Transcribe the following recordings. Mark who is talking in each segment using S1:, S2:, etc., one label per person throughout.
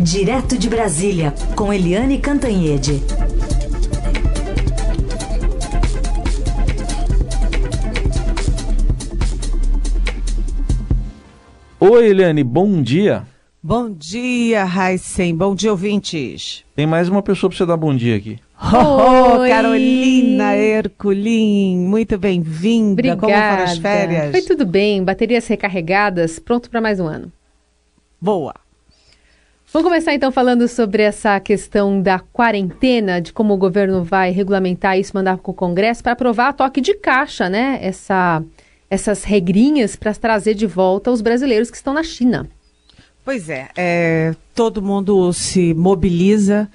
S1: Direto de Brasília, com Eliane Cantanhede.
S2: Oi, Eliane, bom dia.
S3: Bom dia, Raíssen. Bom dia, ouvintes.
S2: Tem mais uma pessoa para você dar bom dia aqui.
S3: Oh, Carolina Herculin, muito bem-vinda. Como foram as férias?
S4: Foi tudo bem, baterias recarregadas, pronto para mais um ano.
S3: Boa.
S4: Vamos começar então falando sobre essa questão da quarentena, de como o governo vai regulamentar isso, mandar para o Congresso para aprovar a toque de caixa, né? Essa, essas regrinhas para trazer de volta os brasileiros que estão na China.
S3: Pois é, é todo mundo se mobiliza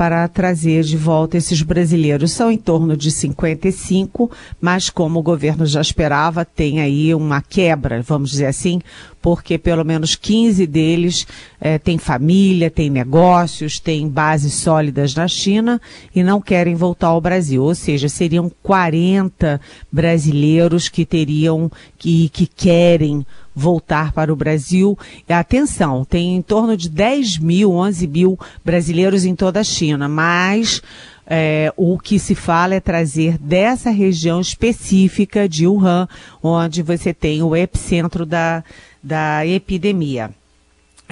S3: para trazer de volta esses brasileiros. São em torno de 55, mas como o governo já esperava, tem aí uma quebra, vamos dizer assim, porque pelo menos 15 deles eh, têm família, têm negócios, têm bases sólidas na China e não querem voltar ao Brasil. Ou seja, seriam 40 brasileiros que teriam, que, que querem voltar para o Brasil. Atenção, tem em torno de 10 mil, 11 mil brasileiros em toda a China, mas é, o que se fala é trazer dessa região específica de Wuhan, onde você tem o epicentro da, da epidemia.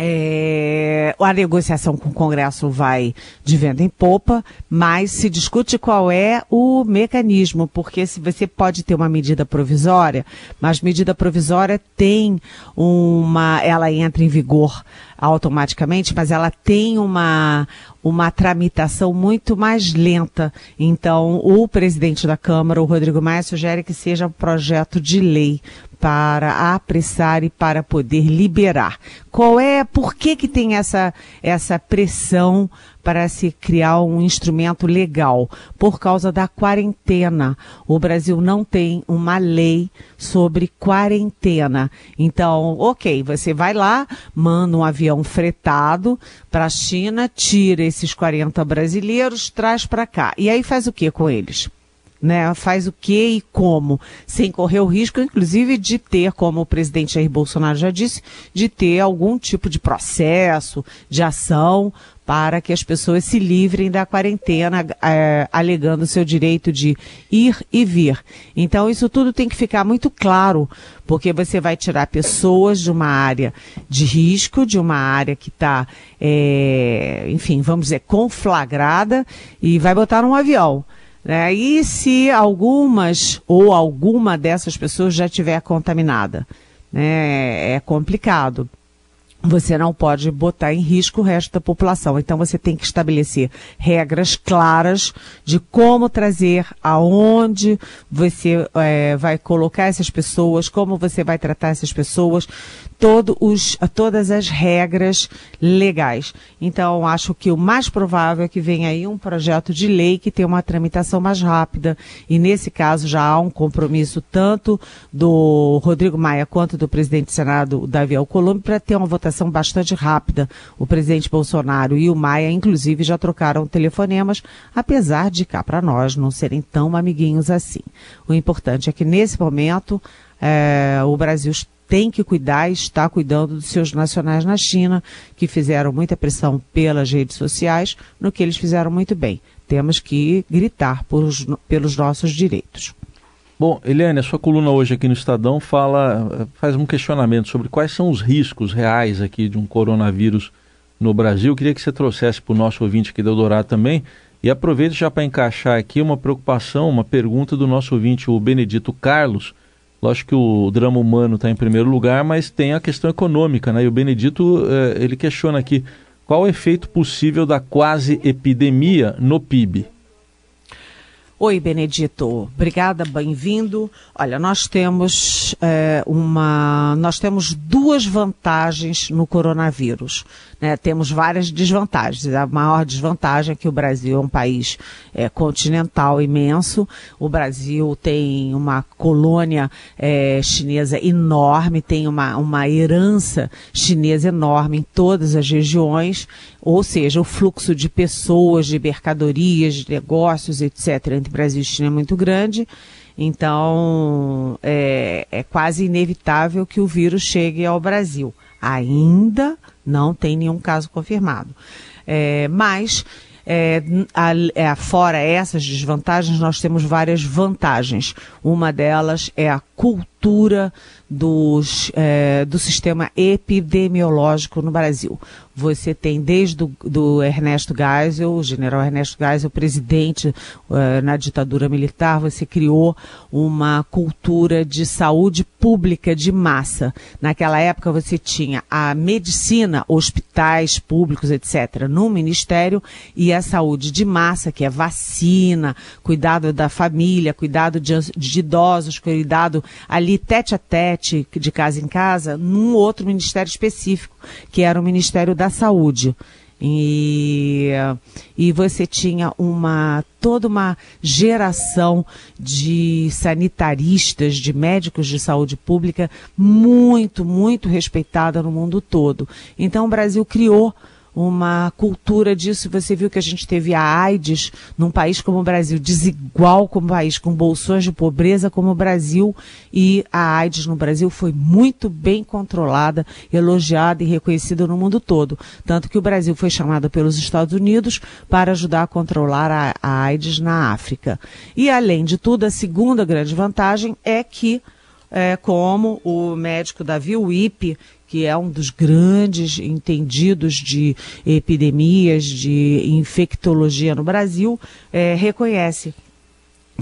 S3: É, a negociação com o Congresso vai de venda em popa, mas se discute qual é o mecanismo, porque se você pode ter uma medida provisória, mas medida provisória tem uma, ela entra em vigor automaticamente, mas ela tem uma, uma tramitação muito mais lenta. Então, o presidente da Câmara, o Rodrigo Maia, sugere que seja um projeto de lei para apressar e para poder liberar. Qual é, por que que tem essa, essa pressão para se criar um instrumento legal? Por causa da quarentena. O Brasil não tem uma lei sobre quarentena. Então, ok, você vai lá, manda um avião fretado para a China, tira esses 40 brasileiros, traz para cá. E aí faz o que com eles? né, faz o que e como, sem correr o risco, inclusive, de ter, como o presidente Jair Bolsonaro já disse, de ter algum tipo de processo, de ação para que as pessoas se livrem da quarentena, é, alegando seu direito de ir e vir. Então, isso tudo tem que ficar muito claro, porque você vai tirar pessoas de uma área de risco, de uma área que está, é, enfim, vamos dizer, conflagrada, e vai botar num avião. Né? E se algumas ou alguma dessas pessoas já tiver contaminada? Né? É complicado você não pode botar em risco o resto da população. Então você tem que estabelecer regras claras de como trazer, aonde você é, vai colocar essas pessoas, como você vai tratar essas pessoas, os, todas as regras legais. Então acho que o mais provável é que venha aí um projeto de lei que tenha uma tramitação mais rápida e nesse caso já há um compromisso tanto do Rodrigo Maia quanto do presidente do Senado, Davi Alcolumbre, para ter uma votação votação bastante rápida. O presidente Bolsonaro e o Maia, inclusive, já trocaram telefonemas, apesar de cá para nós não serem tão amiguinhos assim. O importante é que nesse momento é, o Brasil tem que cuidar e está cuidando dos seus nacionais na China, que fizeram muita pressão pelas redes sociais, no que eles fizeram muito bem. Temos que gritar por, pelos nossos direitos.
S2: Bom, Eliane, a sua coluna hoje aqui no Estadão fala, faz um questionamento sobre quais são os riscos reais aqui de um coronavírus no Brasil. Eu queria que você trouxesse para o nosso ouvinte aqui do Eldorado também. E aproveito já para encaixar aqui uma preocupação, uma pergunta do nosso ouvinte, o Benedito Carlos. Lógico que o drama humano está em primeiro lugar, mas tem a questão econômica, né? E o Benedito, eh, ele questiona aqui qual o efeito possível da quase epidemia no PIB.
S3: Oi, Benedito. Obrigada, bem-vindo. Olha, nós temos é, uma, nós temos duas vantagens no coronavírus. Né? Temos várias desvantagens. A maior desvantagem é que o Brasil é um país é, continental imenso. O Brasil tem uma colônia é, chinesa enorme, tem uma, uma herança chinesa enorme em todas as regiões. Ou seja, o fluxo de pessoas, de mercadorias, de negócios, etc., entre Brasil e China é muito grande. Então, é, é quase inevitável que o vírus chegue ao Brasil. Ainda Não tem nenhum caso confirmado. É, mas é, a, é, fora essas desvantagens, nós temos várias vantagens. Uma delas é a cultura dos, é, do sistema epidemiológico no Brasil. Você tem desde do, do Ernesto Geisel, o general Ernesto Geisel, presidente uh, na ditadura militar, você criou uma cultura de saúde pública de massa. Naquela época você tinha a medicina, hospitais públicos, etc., no ministério, e a saúde de massa, que é vacina, cuidado da família, cuidado de, de idosos, cuidado ali tete a tete, de casa em casa, num outro ministério específico, que era o Ministério da Saúde. E, e você tinha uma toda uma geração de sanitaristas, de médicos de saúde pública muito, muito respeitada no mundo todo. Então o Brasil criou uma cultura disso. Você viu que a gente teve a AIDS num país como o Brasil, desigual como o país, com bolsões de pobreza como o Brasil, e a AIDS no Brasil foi muito bem controlada, elogiada e reconhecida no mundo todo. Tanto que o Brasil foi chamado pelos Estados Unidos para ajudar a controlar a, a AIDS na África. E, além de tudo, a segunda grande vantagem é que é, como o médico Davi Wipe, que é um dos grandes entendidos de epidemias, de infectologia no Brasil, é, reconhece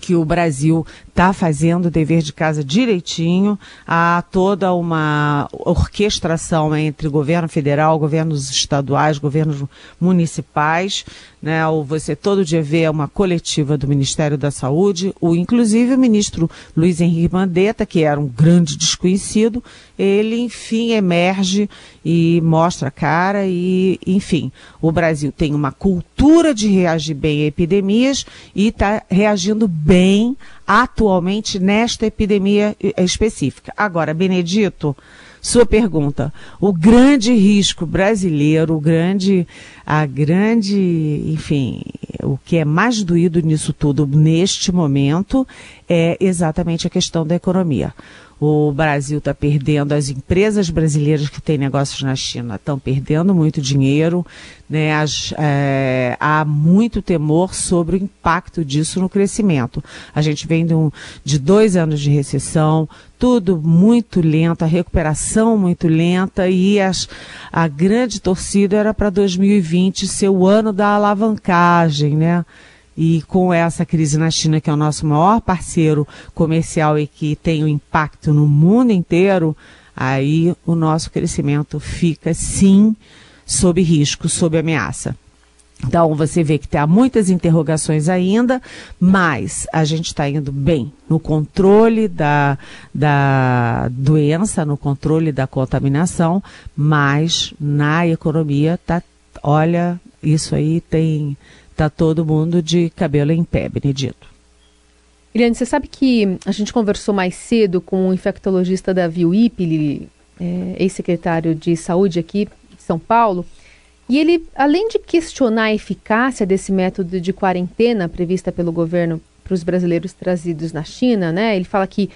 S3: que o Brasil está fazendo o dever de casa direitinho, há toda uma orquestração entre governo federal, governos estaduais, governos municipais, né? Você todo dia vê uma coletiva do Ministério da Saúde, o inclusive o ministro Luiz Henrique Mandetta, que era um grande desconhecido, ele enfim emerge e mostra a cara e, enfim, o Brasil tem uma cultura de reagir bem a epidemias e está reagindo bem atualmente nesta epidemia específica. Agora, Benedito, sua pergunta. O grande risco brasileiro, o grande, a grande, enfim, o que é mais doído nisso tudo neste momento é exatamente a questão da economia. O Brasil está perdendo, as empresas brasileiras que têm negócios na China estão perdendo muito dinheiro, né? As, é, há muito temor sobre o impacto disso no crescimento. A gente vem de, um, de dois anos de recessão, tudo muito lento, a recuperação muito lenta e as, a grande torcida era para 2020 ser o ano da alavancagem, né? E com essa crise na China, que é o nosso maior parceiro comercial e que tem um impacto no mundo inteiro, aí o nosso crescimento fica sim sob risco, sob ameaça. Então você vê que há muitas interrogações ainda, mas a gente está indo bem no controle da, da doença, no controle da contaminação, mas na economia tá, olha, isso aí tem Tá todo mundo de cabelo em pé, Benedito.
S4: Eliane, você sabe que a gente conversou mais cedo com o infectologista Davi Wipli, é, ex-secretário de saúde aqui de São Paulo, e ele, além de questionar a eficácia desse método de quarentena prevista pelo governo para os brasileiros trazidos na China, né? Ele fala que,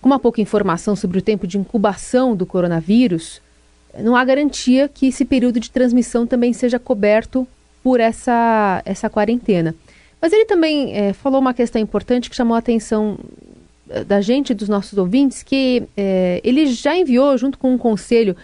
S4: com uma pouca informação sobre o tempo de incubação do coronavírus, não há garantia que esse período de transmissão também seja coberto por essa, essa quarentena. Mas ele também é, falou uma questão importante que chamou a atenção eh, da gente, dos nossos ouvintes, que é, ele já enviou, junto com o Conselho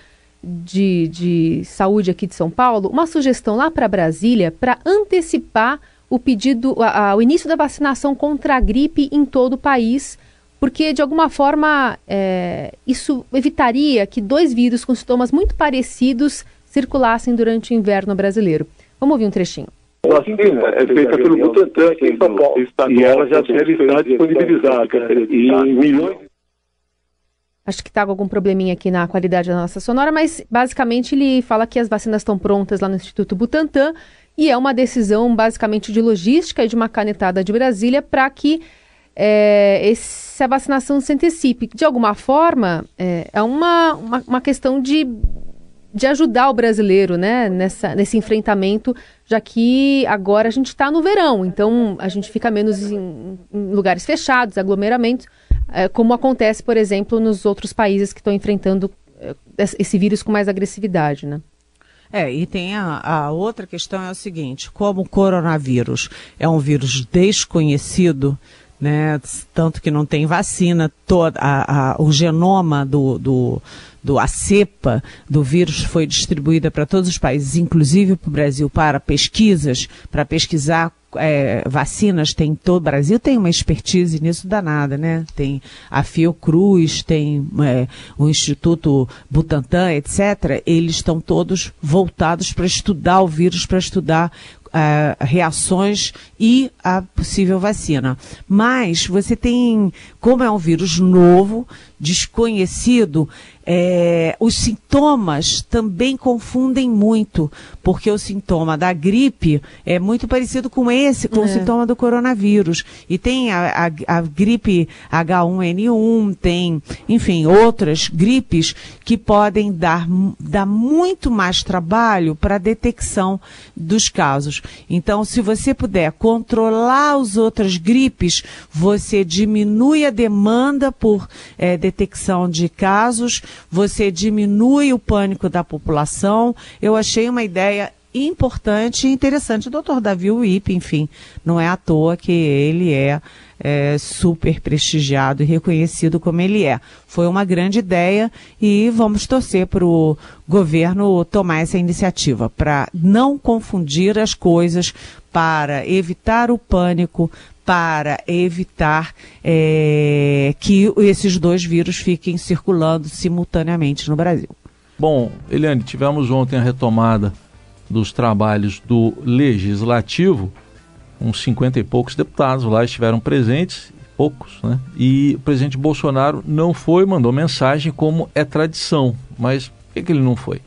S4: de, de Saúde aqui de São Paulo, uma sugestão lá para Brasília para antecipar o pedido, a, a, o início da vacinação contra a gripe em todo o país, porque de alguma forma é, isso evitaria que dois vírus com sintomas muito parecidos circulassem durante o inverno brasileiro. Vamos ouvir um trechinho.
S5: A vacina é feita pelo Butantan aqui em São Paulo. E ela já deve estar disponibilizada. E milhões
S4: Acho que está com algum probleminha aqui na qualidade da nossa sonora, mas basicamente ele fala que as vacinas estão prontas lá no Instituto Butantan e é uma decisão basicamente de logística e de uma canetada de Brasília para que é, essa vacinação se antecipe. De alguma forma, é, é uma, uma, uma questão de de ajudar o brasileiro né, nessa, nesse enfrentamento, já que agora a gente está no verão, então a gente fica menos em, em lugares fechados, aglomeramentos, é, como acontece, por exemplo, nos outros países que estão enfrentando é, esse vírus com mais agressividade. Né?
S3: É, e tem a, a, outra questão é o seguinte: como o coronavírus é um vírus desconhecido, né, tanto que não tem vacina, toda a, a, o genoma do, do, do a cepa do vírus foi distribuída para todos os países, inclusive para o Brasil, para pesquisas, para pesquisar é, vacinas, tem todo o Brasil tem uma expertise nisso danada, né? Tem a Fiocruz, tem é, o Instituto Butantan, etc. Eles estão todos voltados para estudar o vírus, para estudar Uh, reações e a possível vacina. Mas você tem, como é um vírus novo, desconhecido, é, os sintomas também confundem muito, porque o sintoma da gripe é muito parecido com esse, com é. o sintoma do coronavírus. E tem a, a, a, gripe H1N1, tem, enfim, outras gripes que podem dar, dar muito mais trabalho para a detecção dos casos. Então, se você puder controlar as outras gripes, você diminui a demanda por é, detecção de casos, você diminui o pânico da população. Eu achei uma ideia importante e interessante. O doutor Davi Wip, enfim, não é à toa que ele é, é, super prestigiado e reconhecido como ele é. Foi uma grande ideia e vamos torcer para o governo tomar essa iniciativa, para não confundir as coisas, para evitar o pânico, para evitar é, que esses dois vírus fiquem circulando simultaneamente no Brasil.
S2: Bom, Eliane, tivemos ontem a retomada dos trabalhos do Legislativo, uns 50 e poucos deputados lá estiveram presentes, poucos, né? E o presidente Bolsonaro não foi, mandou mensagem como é tradição, mas por que, que ele não foi?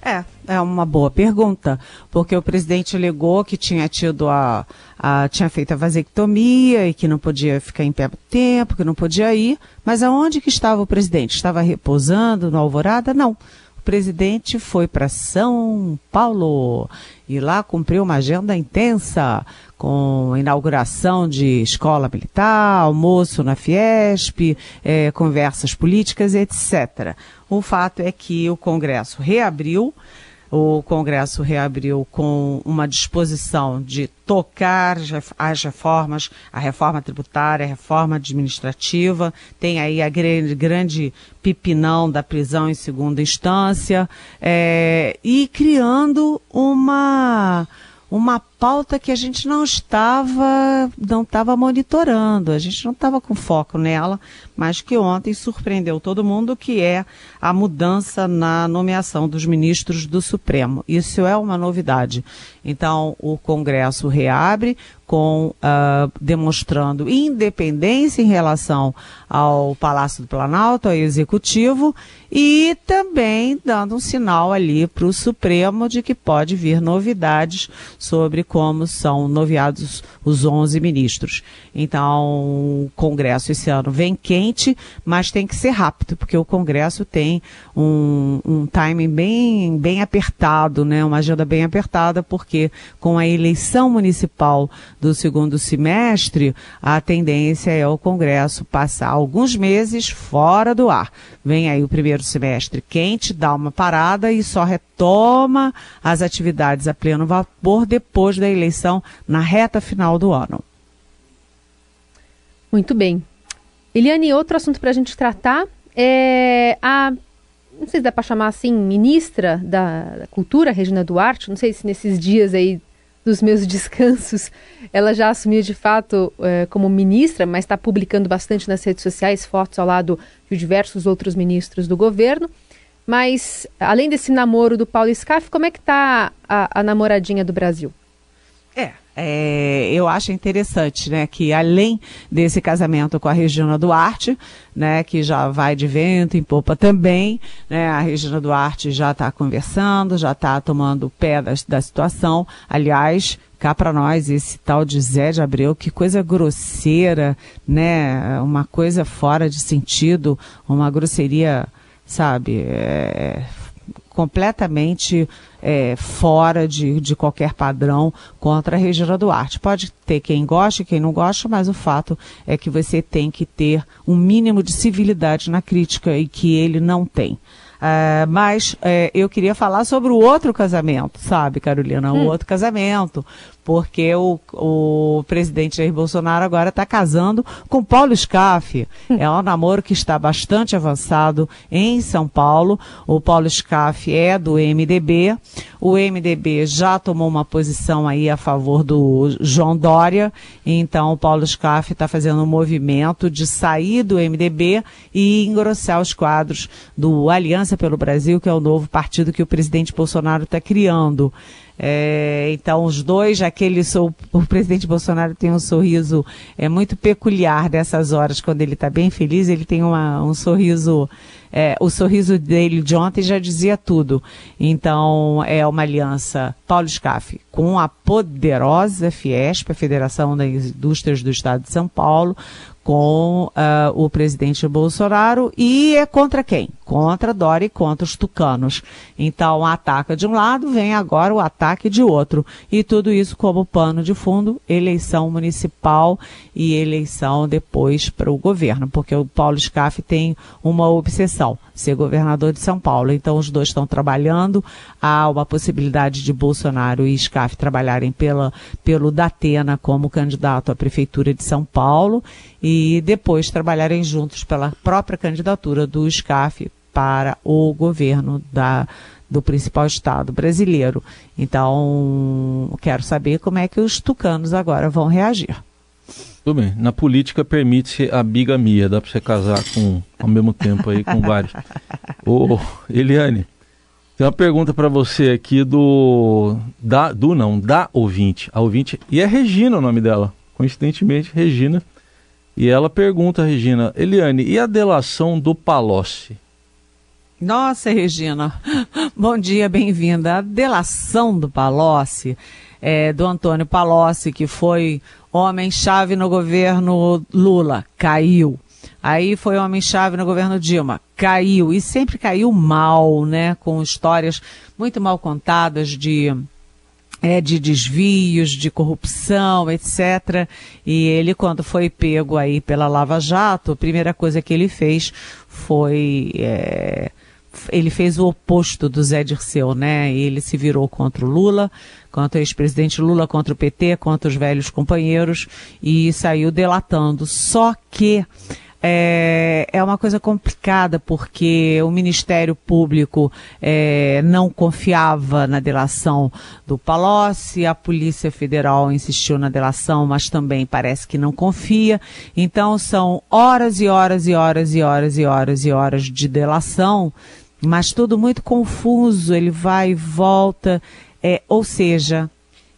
S3: É, é uma boa pergunta, porque o presidente alegou que tinha tido a, a, tinha feito a vasectomia e que não podia ficar em pé tempo, que não podia ir, mas aonde que estava o presidente? Estava repousando no Alvorada? Não. O presidente foi para São Paulo e lá cumpriu uma agenda intensa com inauguração de escola militar, almoço na Fiesp, é, conversas políticas, etc. O fato é que o Congresso reabriu, o Congresso reabriu com uma disposição de tocar as reformas, a reforma tributária, a reforma administrativa, tem aí a grande, grande pipinão da prisão em segunda instância, é, e criando uma uma pauta que a gente não estava não estava monitorando, a gente não estava com foco nela, mas que ontem surpreendeu todo mundo, que é a mudança na nomeação dos ministros do Supremo. Isso é uma novidade. Então, o Congresso reabre com uh, demonstrando independência em relação ao Palácio do Planalto, ao Executivo, e também dando um sinal ali para o Supremo de que pode vir novidades sobre como são nomeados os 11 ministros. Então, o Congresso esse ano vem quente, mas tem que ser rápido, porque o Congresso tem um, um timing bem, bem apertado, né? uma agenda bem apertada, porque com a eleição municipal do segundo semestre, a tendência é o Congresso passar alguns meses fora do ar. Vem aí o primeiro semestre quente, dá uma parada e só retoma as atividades a pleno vapor depois da eleição na reta final do ano.
S4: Muito bem. Eliane, outro assunto para a gente tratar é a, não sei se dá para chamar assim, ministra da, Cultura, Regina Duarte, não sei se nesses dias aí dos meus descansos, ela já assumiu de fato é, como ministra, mas está publicando bastante nas redes sociais fotos ao lado de diversos outros ministros do governo. Mas, além desse namoro do Paulo Scaff, como é que está a, a namoradinha do Brasil?
S3: É, eu acho interessante, né, que além desse casamento com a Regina Duarte, né, que já vai de vento em popa também, né, a Regina Duarte já está conversando, já está tomando pé da, da situação. Aliás, cá para nós, esse tal de Zé de Abreu, que coisa grosseira, né, uma coisa fora de sentido, uma grosseria, sabe, é, completamente é, fora de, de qualquer padrão contra a Regina Duarte. Pode ter quem goste, quem não gosta, mas o fato é que você tem que ter um mínimo de civilidade na crítica e que ele não tem. Uh, mas uh, eu queria falar sobre o outro casamento, sabe, Carolina? O hum. outro casamento. Porque o, o presidente Jair Bolsonaro agora está casando com Paulo Scaff. É um namoro que está bastante avançado em São Paulo. O Paulo Scaff é do MDB. O MDB já tomou uma posição aí a favor do João Dória. Então, o Paulo Scaff está fazendo um movimento de sair do MDB e engrossar os quadros do Aliança pelo Brasil, que é o novo partido que o presidente Bolsonaro está criando. É, então, os dois, aquele, o presidente Bolsonaro tem um sorriso é muito peculiar dessas horas, quando ele está bem feliz, ele tem uma, um sorriso, é, o sorriso dele de ontem já dizia tudo. Então, é uma aliança Paulo Scaff com a poderosa Fiesp, a Federação das Indústrias do Estado de São Paulo, com uh, o presidente Bolsonaro e é contra quem? Contra Dória e contra os tucanos. Então, ataca de um lado, vem agora o ataque de outro. E tudo isso como pano de fundo, eleição municipal e eleição depois para o governo, porque o Paulo Scaff tem uma obsessão, ser governador de São Paulo. Então, os dois estão trabalhando, há uma possibilidade de Bolsonaro e Scaff trabalharem pela, pelo Datena como candidato à prefeitura de São Paulo e depois trabalharem juntos pela própria candidatura do SCAF para o governo da, do principal estado brasileiro. Então, quero saber como é que os tucanos agora vão reagir.
S2: Tudo bem. Na política permite-se a bigamia, dá para você casar com ao mesmo tempo aí com vários. Ô, Eliane, tem uma pergunta para você aqui do da do não, da ouvinte. A ouvinte e é Regina o nome dela. Coincidentemente, Regina e ela pergunta, Regina, Eliane, e a delação do Palocci?
S3: Nossa, Regina, bom dia, bem-vinda. A delação do Palocci, é, do Antônio Palocci, que foi homem-chave no governo Lula, caiu. Aí foi homem-chave no governo Dilma, caiu. E sempre caiu mal, né? Com histórias muito mal contadas de é, de desvios, de corrupção, etc. E ele, quando foi pego aí pela Lava Jato, a primeira coisa que ele fez foi. É, ele fez o oposto do Zé Dirceu, né? Ele se virou contra o Lula, contra o ex-presidente Lula, contra o PT, contra os velhos companheiros e saiu delatando. Só que é, é uma coisa complicada porque o Ministério Público é, não confiava na delação do Palocci, a Polícia Federal insistiu na delação, mas também parece que não confia. Então são horas e horas e horas e horas e horas e horas de delação, mas tudo muito confuso, ele vai e volta, é, ou seja,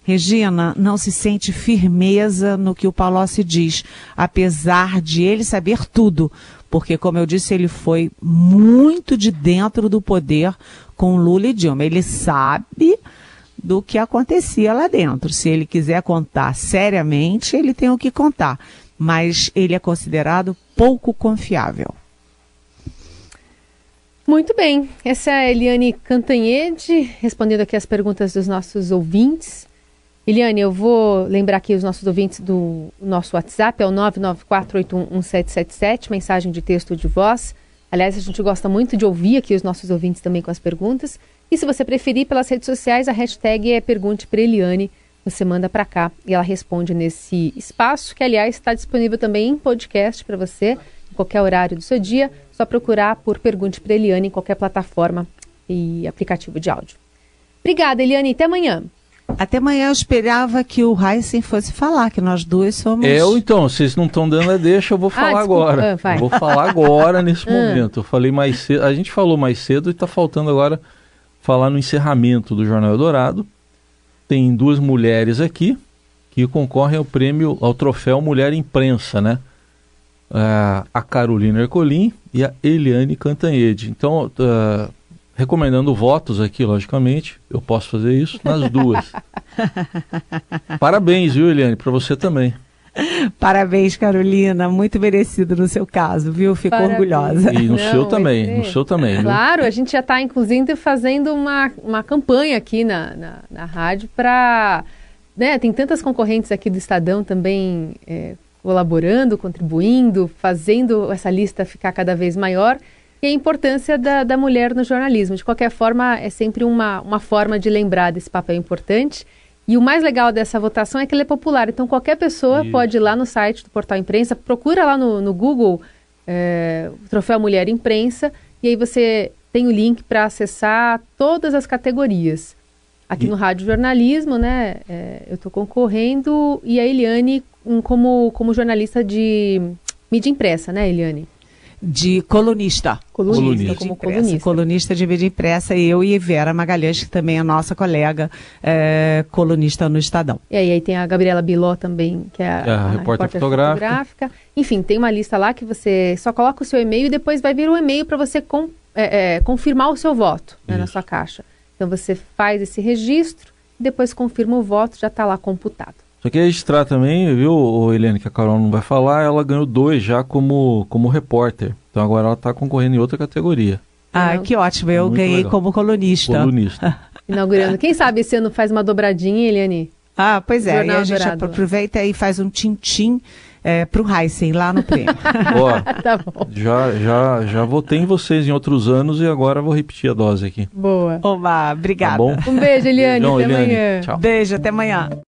S3: Regina não se sente firmeza no que o Palocci diz, apesar de ele saber tudo, porque, como eu disse, ele foi muito de dentro do poder com Lula e Dilma. Ele sabe do que acontecia lá dentro. Se ele quiser contar seriamente, ele tem o que contar. Mas ele é considerado pouco confiável.
S4: Muito bem. Essa é a Eliane Cantanhede, respondendo aqui as perguntas dos nossos ouvintes. Eliane, eu vou lembrar aqui os nossos ouvintes do nosso WhatsApp, é o 994811777, mensagem de texto de voz. Aliás, a gente gosta muito de ouvir aqui os nossos ouvintes também com as perguntas. E se você preferir pelas redes sociais, a hashtag é Pergunte para Eliane. Você manda para cá e ela responde nesse espaço, que aliás está disponível também em podcast para você, em qualquer horário do seu dia. Só procurar por Pergunte para Eliane em qualquer plataforma e aplicativo de áudio. Obrigada, Eliane. Até amanhã.
S3: Até amanhã eu esperava que o Heisen fosse falar, que nós duas somos.
S2: Eu, então, vocês não estão dando a deixa, eu vou ah, falar ah, agora. Ah, vou falar agora nesse ah. momento. Eu falei mais cedo, a gente falou mais cedo e está faltando agora falar no encerramento do Jornal Eldorado. Tem duas mulheres aqui que concorrem ao prêmio, ao troféu Mulher Imprensa, né? Uh, a Carolina Ercolim e a Eliane Cantanhede. Então, uh, recomendando votos aqui, logicamente. Eu posso fazer isso nas duas. Parabéns, viu, Eliane? Para você também.
S3: Parabéns, Carolina. Muito merecido no seu caso, viu? Fico Parabéns. orgulhosa.
S2: E no Não, seu também, no seu também.
S4: Claro, a gente já está, inclusive, fazendo uma, uma campanha aqui na, na, na rádio para. Né, tem tantas concorrentes aqui do Estadão também é, colaborando, contribuindo, fazendo essa lista ficar cada vez maior e a importância da, da mulher no jornalismo. De qualquer forma, é sempre uma, uma forma de lembrar desse papel importante. E o mais legal dessa votação é que ela é popular. Então, qualquer pessoa Isso. pode ir lá no site do Portal Imprensa, procura lá no, no Google é, Troféu Mulher Imprensa, e aí você tem o link para acessar todas as categorias. Aqui e... no Rádio Jornalismo, né, é, eu estou concorrendo, e a Eliane um, como, como jornalista de mídia impressa, né, Eliane?
S3: De colunista.
S4: Colunista, colunista. como colunista.
S3: Colunista de mídia impressa, eu e Vera Magalhães, que também é nossa colega, é, colunista no Estadão.
S4: E aí, aí, tem a Gabriela Biló também, que é a,
S2: é a, a repórter, repórter fotográfica. fotográfica.
S4: Enfim, tem uma lista lá que você só coloca o seu e-mail e depois vai vir um e-mail para você com, é, é, confirmar o seu voto né, na sua caixa. Então você faz esse registro, depois confirma o voto, já está lá computado.
S2: Só que registrar também, viu, Helene, que a Carol não vai falar, ela ganhou dois já como, como repórter. Então agora ela está concorrendo em outra categoria.
S3: Ah, que ótimo. Eu Muito ganhei legal. como colunista.
S2: Colunista.
S4: Inaugurando. Quem sabe esse ano faz uma dobradinha, Eliane?
S3: Ah, pois é. e a gente dourado. aproveita e faz um tintim é, para o Heisen lá no prêmio.
S2: Ó, tá bom. Já, já, já votei em vocês em outros anos e agora vou repetir a dose aqui.
S4: Boa.
S3: Oba, obrigada. Tá
S4: bom? Um beijo, Eliane. Beijão,
S3: até
S4: Eliane. amanhã.
S3: Tchau. Beijo, até amanhã.